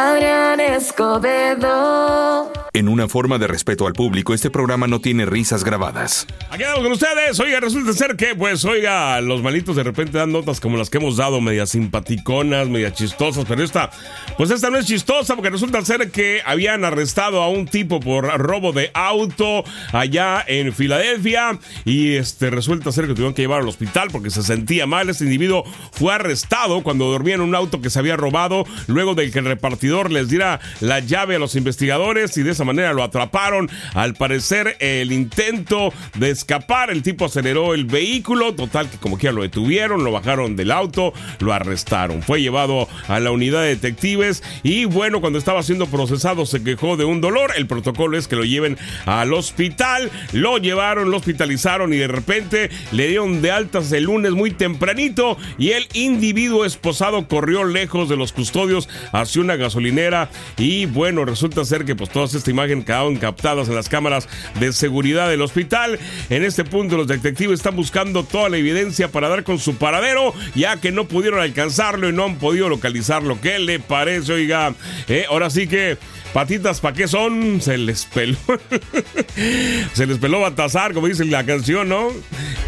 Adrián Escobedo. Una forma de respeto al público, este programa no tiene risas grabadas. Aquí andamos con ustedes. Oiga, resulta ser que, pues, oiga, los malitos de repente dan notas como las que hemos dado, medias simpaticonas, medias chistosas, pero esta, pues esta no es chistosa porque resulta ser que habían arrestado a un tipo por robo de auto allá en Filadelfia y este resulta ser que tuvieron que llevar al hospital porque se sentía mal. Este individuo fue arrestado cuando dormía en un auto que se había robado luego de que el repartidor les diera la llave a los investigadores y de esa manera lo atraparon. Al parecer, el intento de escapar, el tipo aceleró el vehículo, total que como quiera lo detuvieron, lo bajaron del auto, lo arrestaron. Fue llevado a la unidad de detectives y bueno, cuando estaba siendo procesado se quejó de un dolor. El protocolo es que lo lleven al hospital, lo llevaron, lo hospitalizaron y de repente le dieron de altas el lunes muy tempranito y el individuo esposado corrió lejos de los custodios hacia una gasolinera y bueno, resulta ser que pues todas esta imagen captadas en las cámaras de seguridad del hospital. En este punto los detectives están buscando toda la evidencia para dar con su paradero, ya que no pudieron alcanzarlo y no han podido localizarlo. ¿Qué le parece, oiga? Eh, ahora sí que patitas, ¿para qué son? Se les peló. se les peló Batazar, como dice la canción, ¿no?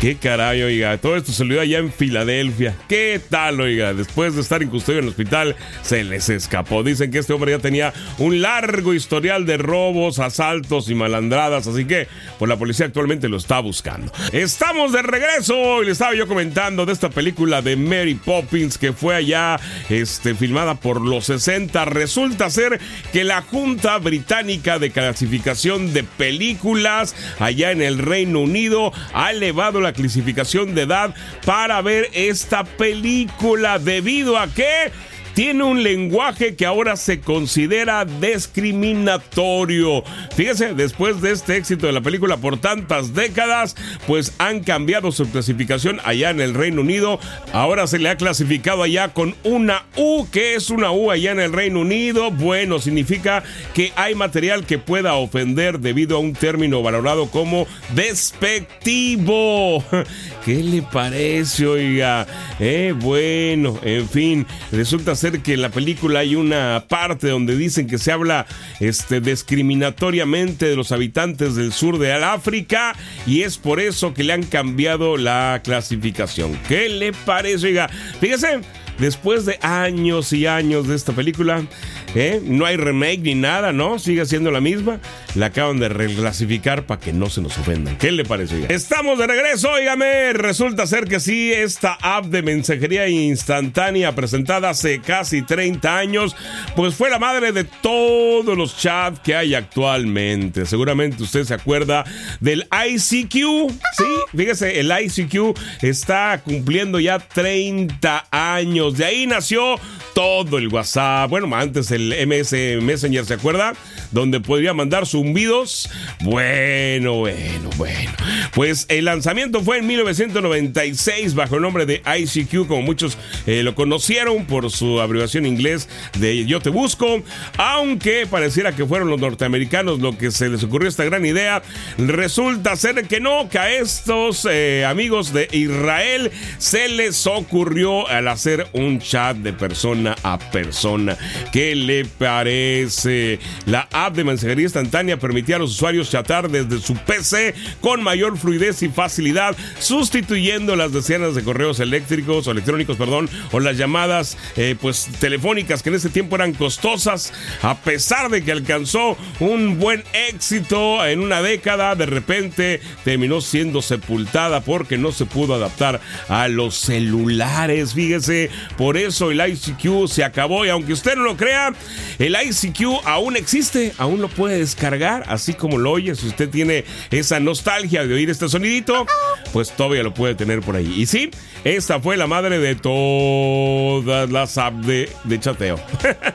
Qué caray, oiga. Todo esto se lo dio allá en Filadelfia. ¿Qué tal, oiga? Después de estar en custodia en el hospital, se les escapó. Dicen que este hombre ya tenía un largo historial de robos, asaltos y malandradas. Así que, pues la policía actualmente lo está buscando. Estamos de regreso. Y le estaba yo comentando de esta película de Mary Poppins que fue allá este, filmada por los 60. Resulta ser que la Junta Británica de Clasificación de Películas allá en el Reino Unido ha elevado la clasificación de edad para ver esta película debido a que tiene un lenguaje que ahora se considera discriminatorio. Fíjese, después de este éxito de la película por tantas décadas, pues han cambiado su clasificación allá en el Reino Unido. Ahora se le ha clasificado allá con una U. ¿Qué es una U allá en el Reino Unido? Bueno, significa que hay material que pueda ofender debido a un término valorado como despectivo. ¿Qué le parece, oiga? Eh, bueno, en fin, resulta que en la película hay una parte donde dicen que se habla este, discriminatoriamente de los habitantes del sur de África y es por eso que le han cambiado la clasificación. ¿Qué le parece? Fíjese, después de años y años de esta película, ¿eh? no hay remake ni nada, ¿no? Sigue siendo la misma. La acaban de reclasificar para que no se nos ofendan. ¿Qué le parece? Estamos de regreso, óigame. Resulta ser que sí, esta app de mensajería instantánea presentada hace casi 30 años, pues fue la madre de todos los chats que hay actualmente. Seguramente usted se acuerda del ICQ. Sí, fíjese, el ICQ está cumpliendo ya 30 años. De ahí nació todo el WhatsApp. Bueno, antes el MS Messenger, ¿se acuerda? Donde podría mandar zumbidos. Bueno, bueno, bueno. Pues el lanzamiento fue en 1996 bajo el nombre de ICQ, como muchos eh, lo conocieron por su abreviación inglés de Yo te busco. Aunque pareciera que fueron los norteamericanos lo que se les ocurrió esta gran idea, resulta ser que no, que a estos eh, amigos de Israel se les ocurrió al hacer un chat de persona a persona. ¿Qué le parece? La app de mensajería instantánea permitía a los usuarios chatar desde su PC con mayor fluidez y facilidad, sustituyendo las decenas de correos eléctricos o electrónicos, perdón, o las llamadas eh, pues telefónicas que en ese tiempo eran costosas, a pesar de que alcanzó un buen éxito en una década, de repente terminó siendo sepultada porque no se pudo adaptar a los celulares. Fíjese, por eso el ICQ se acabó y aunque usted no lo crea, el ICQ aún existe, aún lo puede descargar, así como lo oye. Si usted tiene esa nostalgia de oír este sonidito, pues todavía lo puede tener por ahí. Y sí, esta fue la madre de todas las apps de, de chateo.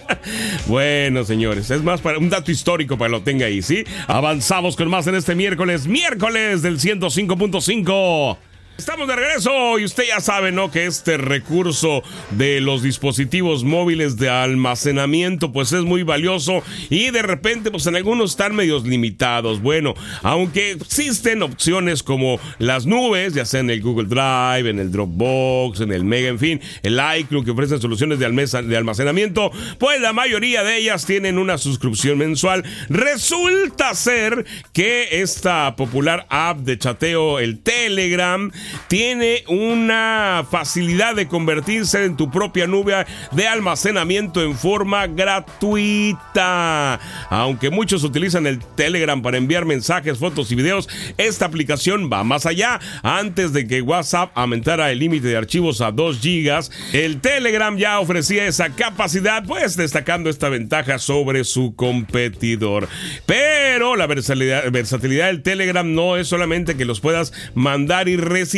bueno, señores, es más para un dato histórico para que lo tenga ahí, ¿sí? Avanzamos con más en este miércoles, miércoles del 105.5. Estamos de regreso y usted ya sabe, ¿no? Que este recurso de los dispositivos móviles de almacenamiento pues es muy valioso y de repente pues en algunos están medios limitados. Bueno, aunque existen opciones como las nubes, ya sea en el Google Drive, en el Dropbox, en el Mega, en fin, el iCloud que ofrecen soluciones de, de almacenamiento, pues la mayoría de ellas tienen una suscripción mensual. Resulta ser que esta popular app de chateo, el Telegram, tiene una facilidad de convertirse en tu propia nube de almacenamiento en forma gratuita. Aunque muchos utilizan el Telegram para enviar mensajes, fotos y videos, esta aplicación va más allá. Antes de que WhatsApp aumentara el límite de archivos a 2 GB, el Telegram ya ofrecía esa capacidad, pues destacando esta ventaja sobre su competidor. Pero la versatilidad, versatilidad del Telegram no es solamente que los puedas mandar y recibir,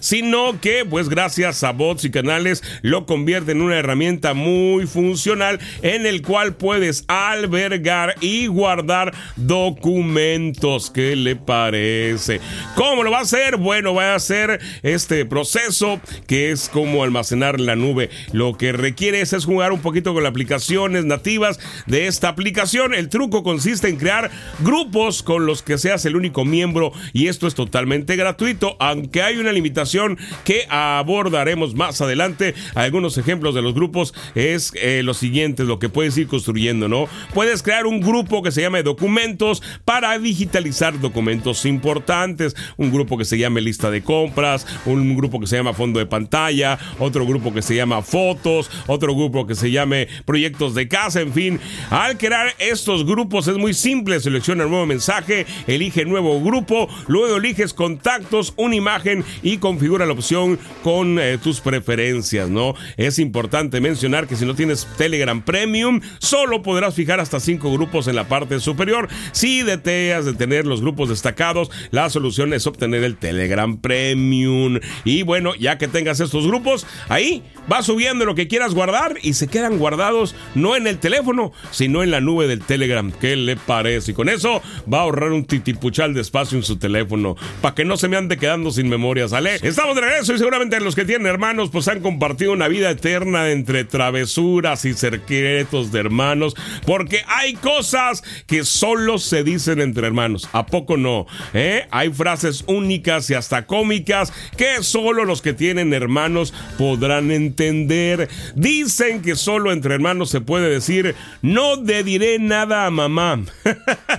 sino que pues gracias a bots y canales lo convierte en una herramienta muy funcional en el cual puedes albergar y guardar documentos. ¿Qué le parece? ¿Cómo lo va a hacer? Bueno, va a hacer este proceso que es como almacenar la nube. Lo que requiere es, es jugar un poquito con las aplicaciones nativas de esta aplicación. El truco consiste en crear grupos con los que seas el único miembro y esto es totalmente gratuito, aunque hay una limitación que abordaremos más adelante. Algunos ejemplos de los grupos es eh, lo siguiente, lo que puedes ir construyendo, ¿no? Puedes crear un grupo que se llame documentos para digitalizar documentos importantes, un grupo que se llame lista de compras, un grupo que se llama fondo de pantalla, otro grupo que se llama fotos, otro grupo que se llame proyectos de casa, en fin. Al crear estos grupos es muy simple, selecciona el nuevo mensaje, elige nuevo grupo, luego eliges contactos, una imagen y configura la opción con eh, tus preferencias, ¿no? Es importante mencionar que si no tienes Telegram Premium, solo podrás fijar hasta cinco grupos en la parte superior. Si deseas de tener los grupos destacados, la solución es obtener el Telegram Premium. Y bueno, ya que tengas estos grupos, ahí vas subiendo lo que quieras guardar y se quedan guardados no en el teléfono, sino en la nube del Telegram. ¿Qué le parece? Y con eso va a ahorrar un titipuchal de espacio en su teléfono, para que no se me ande quedando sin memoria ¿sale? Estamos de regreso y seguramente los que tienen hermanos pues han compartido una vida eterna entre travesuras y secretos de hermanos, porque hay cosas que solo se dicen entre hermanos. ¿A poco no? ¿Eh? Hay frases únicas y hasta cómicas que solo los que tienen hermanos podrán entender. Dicen que solo entre hermanos se puede decir, no le diré nada a mamá.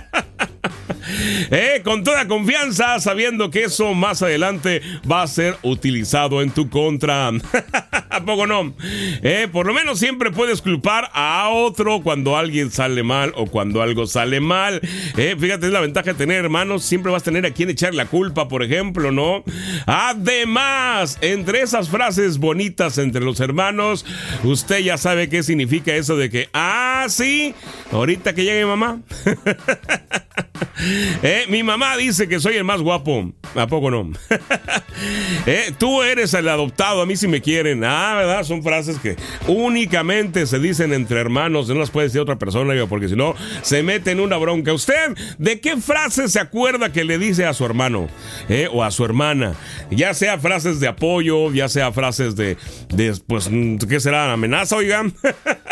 Eh, con toda confianza, sabiendo que eso más adelante va a ser utilizado en tu contra. ¿A poco no? Eh, por lo menos siempre puedes culpar a otro cuando alguien sale mal o cuando algo sale mal. Eh, fíjate, es la ventaja de tener hermanos. Siempre vas a tener a quien echar la culpa, por ejemplo, ¿no? Además, entre esas frases bonitas entre los hermanos, usted ya sabe qué significa eso de que, ah, sí, ahorita que llegue mamá. Eh, mi mamá dice que soy el más guapo. ¿A poco no? Eh, tú eres el adoptado, a mí si me quieren. Ah, ¿verdad? Son frases que únicamente se dicen entre hermanos, no las puede decir otra persona, porque si no, se mete en una bronca. ¿Usted de qué frase se acuerda que le dice a su hermano eh, o a su hermana? Ya sea frases de apoyo, ya sea frases de, de pues, ¿qué será? ¿Amenaza, oigan?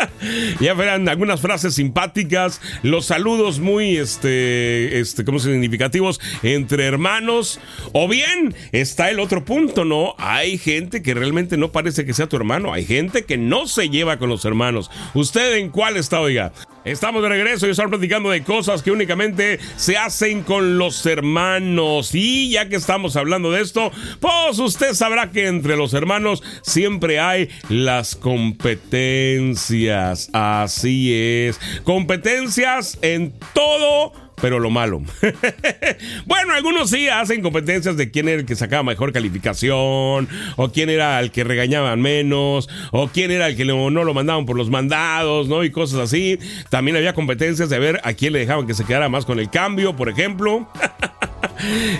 ya verán algunas frases simpáticas, los saludos muy, este, este, ¿cómo significativos entre hermanos. O bien está el otro punto, ¿no? Hay gente que realmente no parece que sea tu hermano. Hay gente que no se lleva con los hermanos. ¿Usted en cuál está, oiga? Estamos de regreso y estamos platicando de cosas que únicamente se hacen con los hermanos. Y ya que estamos hablando de esto, pues usted sabrá que entre los hermanos siempre hay las competencias. Así es. Competencias en todo pero lo malo. bueno, algunos sí hacen competencias de quién era el que sacaba mejor calificación, o quién era el que regañaban menos, o quién era el que no lo mandaban por los mandados, ¿no? Y cosas así. También había competencias de ver a quién le dejaban que se quedara más con el cambio, por ejemplo.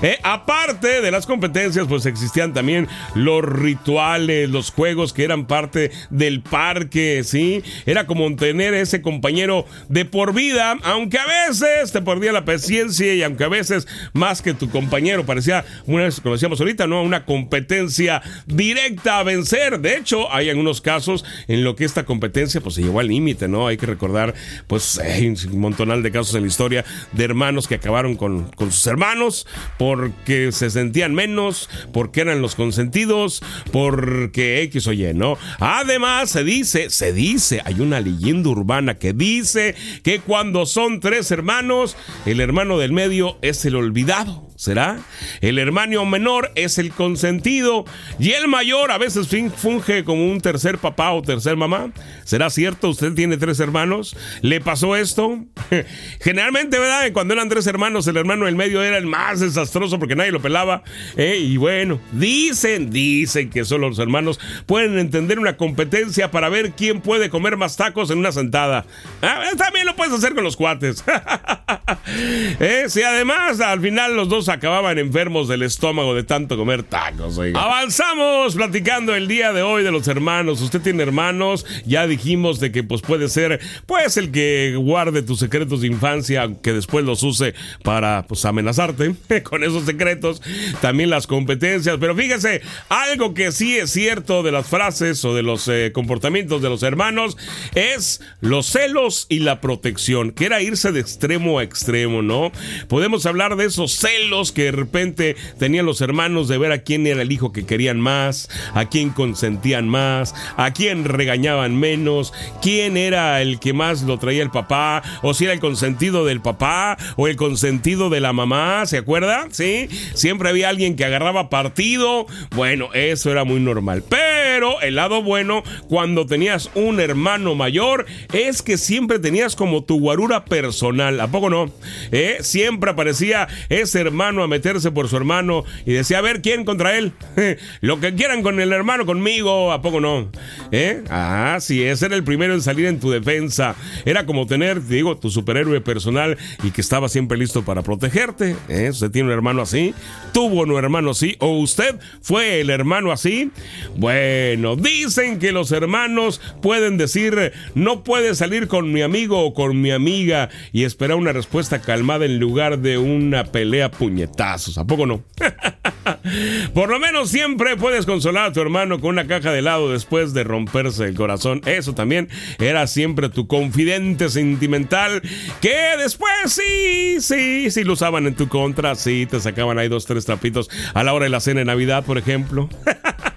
Eh, aparte de las competencias, pues existían también los rituales, los juegos que eran parte del parque, ¿sí? Era como tener ese compañero de por vida, aunque a veces te perdía la paciencia y aunque a veces más que tu compañero parecía, una vez conocíamos ahorita, ¿no? Una competencia directa a vencer. De hecho, hay algunos casos en lo que esta competencia pues se llevó al límite, ¿no? Hay que recordar, pues, hay un montonal de casos en la historia de hermanos que acabaron con, con sus hermanos porque se sentían menos, porque eran los consentidos, porque X o Y, ¿no? Además, se dice, se dice, hay una leyenda urbana que dice que cuando son tres hermanos, el hermano del medio es el olvidado. ¿Será? El hermano menor es el consentido y el mayor a veces funge como un tercer papá o tercer mamá. ¿Será cierto? ¿Usted tiene tres hermanos? ¿Le pasó esto? Generalmente, ¿verdad? Cuando eran tres hermanos, el hermano del medio era el más desastroso porque nadie lo pelaba. ¿eh? Y bueno, dicen, dicen que solo los hermanos pueden entender una competencia para ver quién puede comer más tacos en una sentada. Ah, también lo puedes hacer con los cuates. ¿Eh? Si además al final los dos acababan enfermos del estómago de tanto comer tacos. Avanzamos platicando el día de hoy de los hermanos. Usted tiene hermanos, ya dijimos de que pues puede ser pues el que guarde tus secretos de infancia, que después los use para pues amenazarte con esos secretos. También las competencias, pero fíjese, algo que sí es cierto de las frases o de los eh, comportamientos de los hermanos es los celos y la protección, que era irse de extremo a extremo, ¿no? Podemos hablar de esos celos que de repente tenían los hermanos de ver a quién era el hijo que querían más, a quién consentían más, a quién regañaban menos, quién era el que más lo traía el papá, o si era el consentido del papá o el consentido de la mamá, ¿se acuerda? Sí, siempre había alguien que agarraba partido. Bueno, eso era muy normal. Pero el lado bueno, cuando tenías un hermano mayor, es que siempre tenías como tu guarura personal. ¿A poco no? ¿Eh? Siempre aparecía ese hermano a meterse por su hermano y decía, a ver, ¿quién contra él? Lo que quieran con el hermano, conmigo, ¿a poco no? ¿Eh? Ah, sí, ese era el primero en salir en tu defensa. Era como tener, digo, tu superhéroe personal y que estaba siempre listo para protegerte. ¿Eh? ¿Usted tiene un hermano así? ¿Tuvo un hermano así? ¿O usted fue el hermano así? Bueno, dicen que los hermanos pueden decir, no puedes salir con mi amigo o con mi amiga y esperar una respuesta calmada en lugar de una pelea puñal ¿a poco no? Por lo menos siempre puedes consolar a tu hermano con una caja de helado después de romperse el corazón. Eso también era siempre tu confidente sentimental que después sí, sí, sí lo usaban en tu contra, sí, te sacaban ahí dos, tres trapitos a la hora de la cena de Navidad, por ejemplo.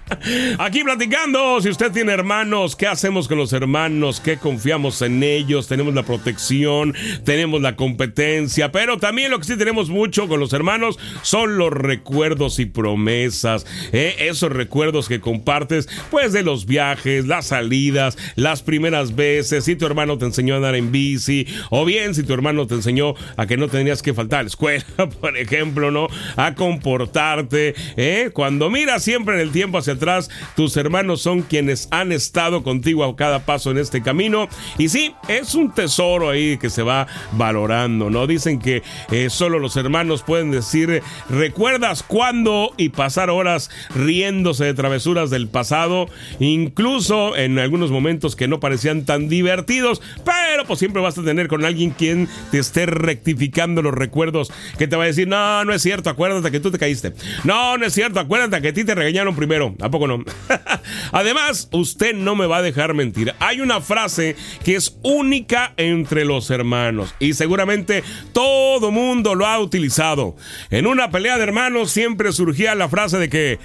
Aquí platicando, si usted tiene hermanos, ¿qué hacemos con los hermanos? ¿Qué confiamos en ellos? Tenemos la protección, tenemos la competencia, pero también lo que sí tenemos mucho con los hermanos son los recuerdos y promesas. ¿eh? Esos recuerdos que compartes, pues de los viajes, las salidas, las primeras veces, si tu hermano te enseñó a andar en bici, o bien si tu hermano te enseñó a que no tenías que faltar a la escuela, por ejemplo, ¿no? A comportarte, ¿eh? Cuando miras siempre en el tiempo hacia atrás, tus hermanos son quienes han estado contigo a cada paso en este camino. Y sí, es un tesoro ahí que se va valorando, ¿no? Dicen que eh, solo los hermanos pueden decir, ¿recuerdas cuándo? Y pasar horas riéndose de travesuras del pasado, incluso en algunos momentos que no parecían tan divertidos, pero pues siempre vas a tener con alguien quien te esté rectificando los recuerdos, que te va a decir, no, no es cierto, acuérdate que tú te caíste. No, no es cierto, acuérdate que a ti te regañaron primero. ¿A poco no? Además, usted no me va a dejar mentir. Hay una frase que es única entre los hermanos y seguramente todo mundo lo ha utilizado. En una pelea de hermanos siempre surgía la frase de que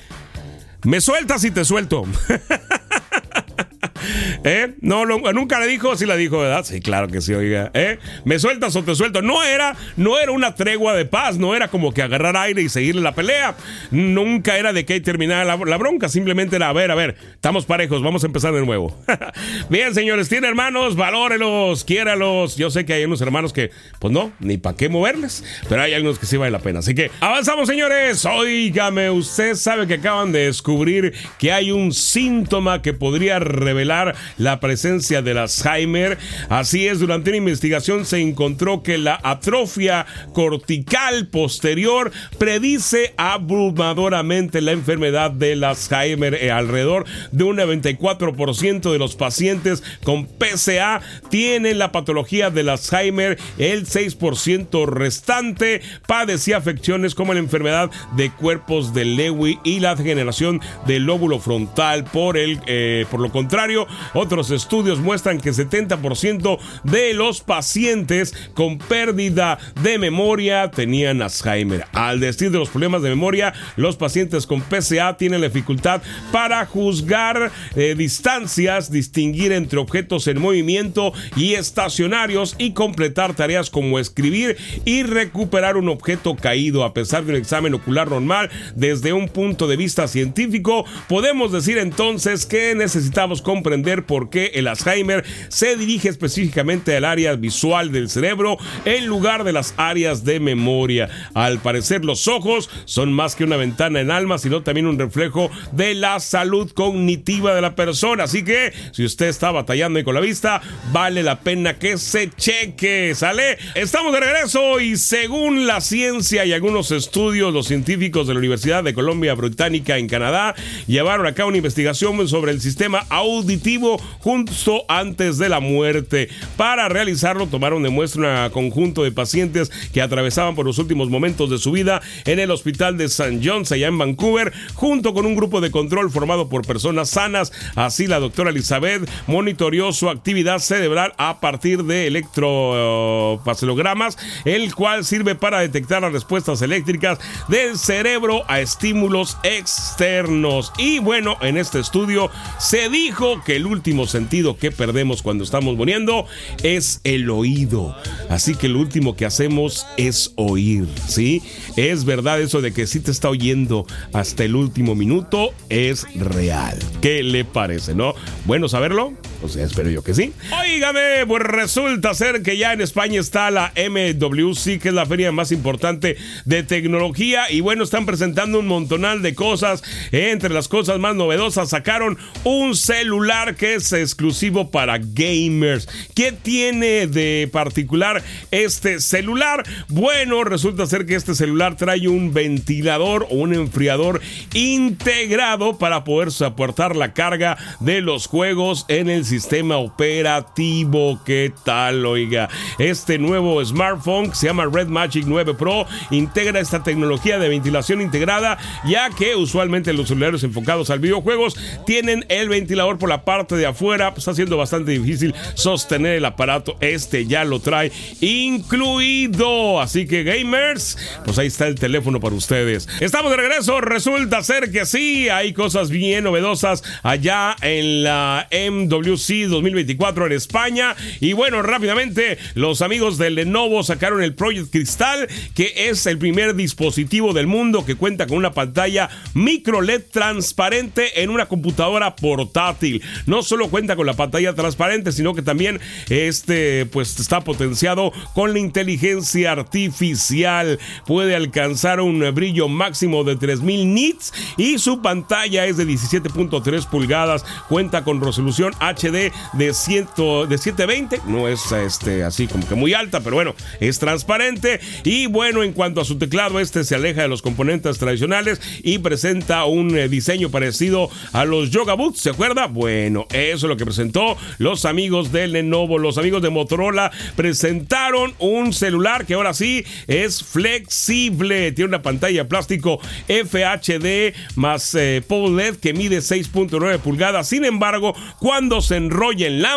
me sueltas y te suelto. ¿Eh? No, nunca le dijo, sí la dijo, ¿verdad? Sí, claro que sí, oiga. ¿Eh? ¿Me sueltas o te suelto? No era, no era una tregua de paz, no era como que agarrar aire y seguirle la pelea. Nunca era de que terminara la, la bronca, simplemente era, a ver, a ver, estamos parejos, vamos a empezar de nuevo. Bien, señores, tiene hermanos, valórelos, quiéralos. Yo sé que hay unos hermanos que, pues no, ni para qué moverles, pero hay algunos que sí vale la pena. Así que avanzamos, señores. Óigame, usted sabe que acaban de descubrir que hay un síntoma que podría revelar la presencia del Alzheimer. Así es, durante una investigación se encontró que la atrofia cortical posterior predice abrumadoramente la enfermedad del Alzheimer. Eh, alrededor de un 94% de los pacientes con PCA tienen la patología del Alzheimer. El 6% restante padecía afecciones como la enfermedad de cuerpos de Lewy y la degeneración del lóbulo frontal. Por, el, eh, por lo contrario, otros estudios muestran que 70% de los pacientes con pérdida de memoria tenían Alzheimer. Al decir de los problemas de memoria, los pacientes con PCA tienen la dificultad para juzgar eh, distancias, distinguir entre objetos en movimiento y estacionarios y completar tareas como escribir y recuperar un objeto caído. A pesar de un examen ocular normal, desde un punto de vista científico, podemos decir entonces que necesitamos comprender por qué el Alzheimer se dirige específicamente al área visual del cerebro en lugar de las áreas de memoria. Al parecer los ojos son más que una ventana en alma, sino también un reflejo de la salud cognitiva de la persona. Así que si usted está batallando con la vista, vale la pena que se cheque. ¿Sale? Estamos de regreso y según la ciencia y algunos estudios, los científicos de la Universidad de Columbia Británica en Canadá llevaron a cabo una investigación sobre el sistema auditivo justo antes de la muerte. Para realizarlo, tomaron de muestra un conjunto de pacientes que atravesaban por los últimos momentos de su vida en el hospital de St. John's, allá en Vancouver, junto con un grupo de control formado por personas sanas. Así, la doctora Elizabeth monitoreó su actividad cerebral a partir de electropacelogramas, el cual sirve para detectar las respuestas eléctricas del cerebro a estímulos externos. Y bueno, en este estudio se dijo que el último sentido que perdemos cuando estamos muriendo es el oído. Así que lo último que hacemos es oír, ¿sí? Es verdad eso de que si te está oyendo hasta el último minuto, es real. ¿Qué le parece, no? Bueno saberlo. O sea, espero yo que sí. Óigame, pues resulta ser que ya en España está la MWC, que es la feria más importante de tecnología. Y bueno, están presentando un montonal de cosas. Entre las cosas más novedosas, sacaron un celular que es exclusivo para gamers. ¿Qué tiene de particular este celular? Bueno, resulta ser que este celular trae un ventilador o un enfriador integrado para poder soportar la carga de los juegos en el sistema operativo. ¿Qué tal, oiga? Este nuevo smartphone que se llama Red Magic 9 Pro integra esta tecnología de ventilación integrada, ya que usualmente los celulares enfocados al videojuegos tienen el ventilador por la parte de afuera, pues está siendo bastante difícil sostener el aparato. Este ya lo trae incluido. Así que gamers, pues ahí está el teléfono para ustedes. Estamos de regreso. Resulta ser que sí, hay cosas bien novedosas allá en la MWC 2024 en España. Y bueno, rápidamente, los amigos de Lenovo sacaron el Project Cristal, que es el primer dispositivo del mundo que cuenta con una pantalla micro LED transparente en una computadora portátil. No solo cuenta con la pantalla transparente, sino que también este pues está potenciado con la inteligencia artificial. Puede alcanzar un brillo máximo de 3000 nits y su pantalla es de 17.3 pulgadas, cuenta con resolución HD de, 100, de 720, no es este así como que muy alta, pero bueno, es transparente y bueno, en cuanto a su teclado, este se aleja de los componentes tradicionales y presenta un eh, diseño parecido a los Yoga Boots, ¿se acuerda? Bueno, eso es lo que presentó los amigos de Lenovo, los amigos de Motorola presentaron un celular que ahora sí es flexible, tiene una pantalla plástico FHD más eh, LED que mide 6.9 pulgadas. Sin embargo, cuando se enrolla en la,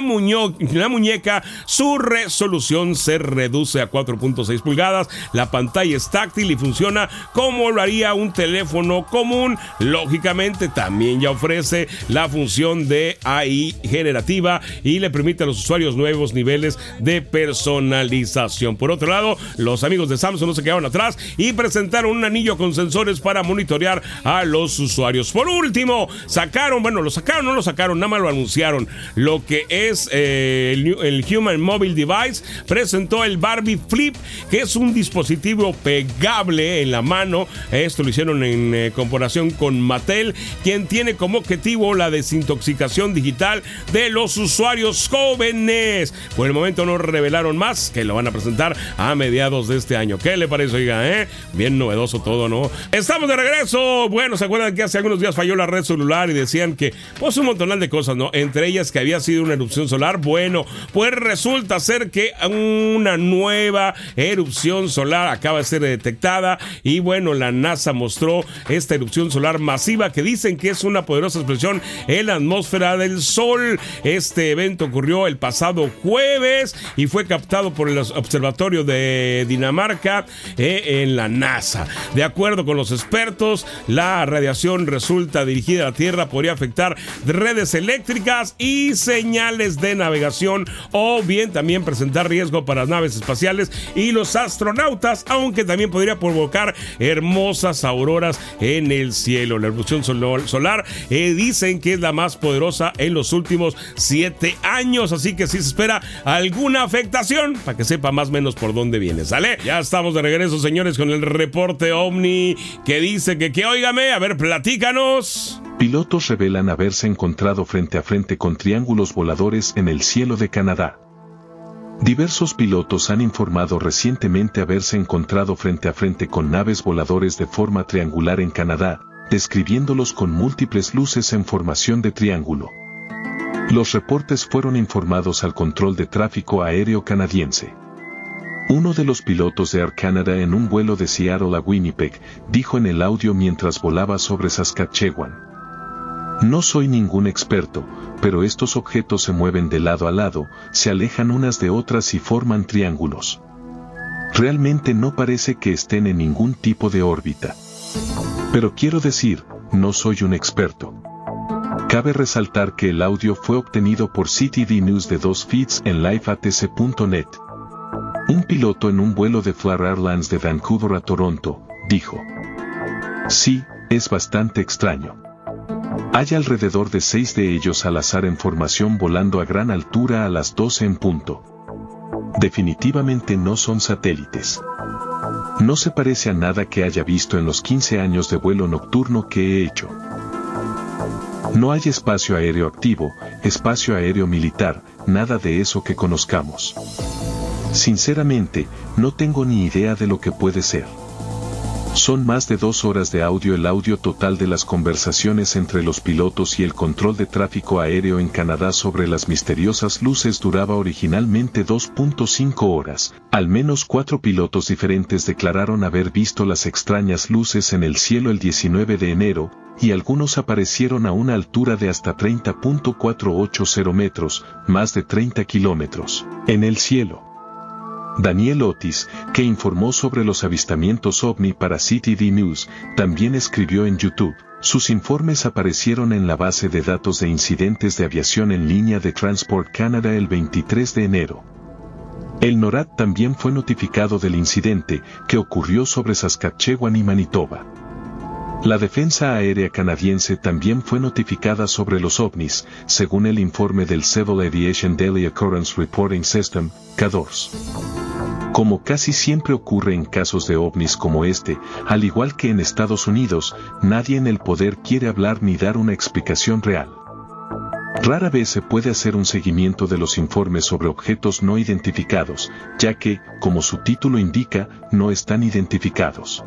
la muñeca, su resolución se reduce a 4.6 pulgadas. La pantalla es táctil y funciona como lo haría un teléfono común. Lógicamente, también ya ofrece la función de AI generativa y le permite a los usuarios nuevos niveles de personalización. Por otro lado, los amigos de Samsung no se quedaron atrás y presentaron un anillo con sensores para monitorear a los usuarios. Por último, sacaron, bueno, lo sacaron, no lo sacaron, nada más lo anunciaron. Lo que es eh, el, Human Mobile Device presentó el Barbie Flip, que es un dispositivo pegable en la mano. Esto lo hicieron en eh, comparación con Mattel, quien tiene como objetivo la desintoxicación digital de los usuarios jóvenes. Por el momento no revelaron más, que lo van a presentar a mediados de este año. ¿Qué le parece, oiga? Eh? Bien novedoso todo, ¿no? Estamos de regreso. Bueno, ¿se acuerdan que hace algunos días falló la red celular y decían que, pues, un montonal de cosas, ¿no? Entre ellas que había sido una erupción solar. Bueno, pues resulta ser que una nueva erupción solar acaba de ser detectada y bueno, la NASA mostró esta erupción solar masiva que dicen que es una poderosa explosión en la atmósfera del Sol. Este evento ocurrió el pasado jueves y fue captado por el Observatorio de Dinamarca eh, en la NASA. De acuerdo con los expertos, la radiación resulta dirigida a la Tierra podría afectar redes eléctricas y señales de navegación o bien también presentar riesgo para las naves espaciales y los astronautas, aunque también podría provocar hermosas auroras en el cielo. La erupción solar eh, dicen que es la más poderosa en los últimos siete años, así que si se espera alguna afectación, para que sepa más o menos por dónde viene, ¿sale? Ya estamos de regreso, señores, con el reporte OVNI que dice que, que óigame, a ver, platícanos. Pilotos revelan haberse encontrado frente a frente con triángulos voladores en el cielo de Canadá. Diversos pilotos han informado recientemente haberse encontrado frente a frente con naves voladores de forma triangular en Canadá, describiéndolos con múltiples luces en formación de triángulo. Los reportes fueron informados al control de tráfico aéreo canadiense. Uno de los pilotos de Air Canada en un vuelo de Seattle a Winnipeg dijo en el audio mientras volaba sobre Saskatchewan. No soy ningún experto, pero estos objetos se mueven de lado a lado, se alejan unas de otras y forman triángulos. Realmente no parece que estén en ningún tipo de órbita. Pero quiero decir, no soy un experto. Cabe resaltar que el audio fue obtenido por CTV News de dos feeds en liveatc.net. Un piloto en un vuelo de Flair Airlines de Vancouver a Toronto, dijo. Sí, es bastante extraño. Hay alrededor de seis de ellos al azar en formación volando a gran altura a las 12 en punto. Definitivamente no son satélites. No se parece a nada que haya visto en los 15 años de vuelo nocturno que he hecho. No hay espacio aéreo activo, espacio aéreo militar, nada de eso que conozcamos. Sinceramente, no tengo ni idea de lo que puede ser. Son más de dos horas de audio. El audio total de las conversaciones entre los pilotos y el control de tráfico aéreo en Canadá sobre las misteriosas luces duraba originalmente 2.5 horas. Al menos cuatro pilotos diferentes declararon haber visto las extrañas luces en el cielo el 19 de enero, y algunos aparecieron a una altura de hasta 30.480 metros, más de 30 kilómetros, en el cielo. Daniel Otis, que informó sobre los avistamientos ovni para CTV News, también escribió en YouTube. Sus informes aparecieron en la base de datos de incidentes de aviación en línea de Transport Canada el 23 de enero. El NORAD también fue notificado del incidente que ocurrió sobre Saskatchewan y Manitoba. La Defensa Aérea Canadiense también fue notificada sobre los ovnis, según el informe del Civil Aviation Daily Occurrence Reporting System, CADORS. Como casi siempre ocurre en casos de ovnis como este, al igual que en Estados Unidos, nadie en el poder quiere hablar ni dar una explicación real. Rara vez se puede hacer un seguimiento de los informes sobre objetos no identificados, ya que, como su título indica, no están identificados.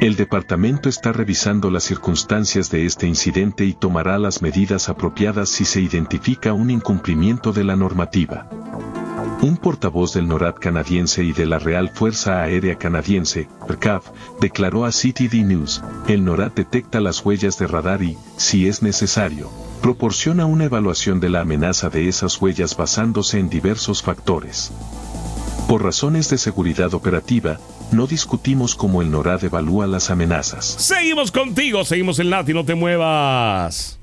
El departamento está revisando las circunstancias de este incidente y tomará las medidas apropiadas si se identifica un incumplimiento de la normativa. Un portavoz del NORAD canadiense y de la Real Fuerza Aérea Canadiense, RCAF, declaró a CTD News, el NORAD detecta las huellas de radar y, si es necesario, proporciona una evaluación de la amenaza de esas huellas basándose en diversos factores. Por razones de seguridad operativa, no discutimos cómo el NORAD evalúa las amenazas. Seguimos contigo, seguimos en Lati, no te muevas.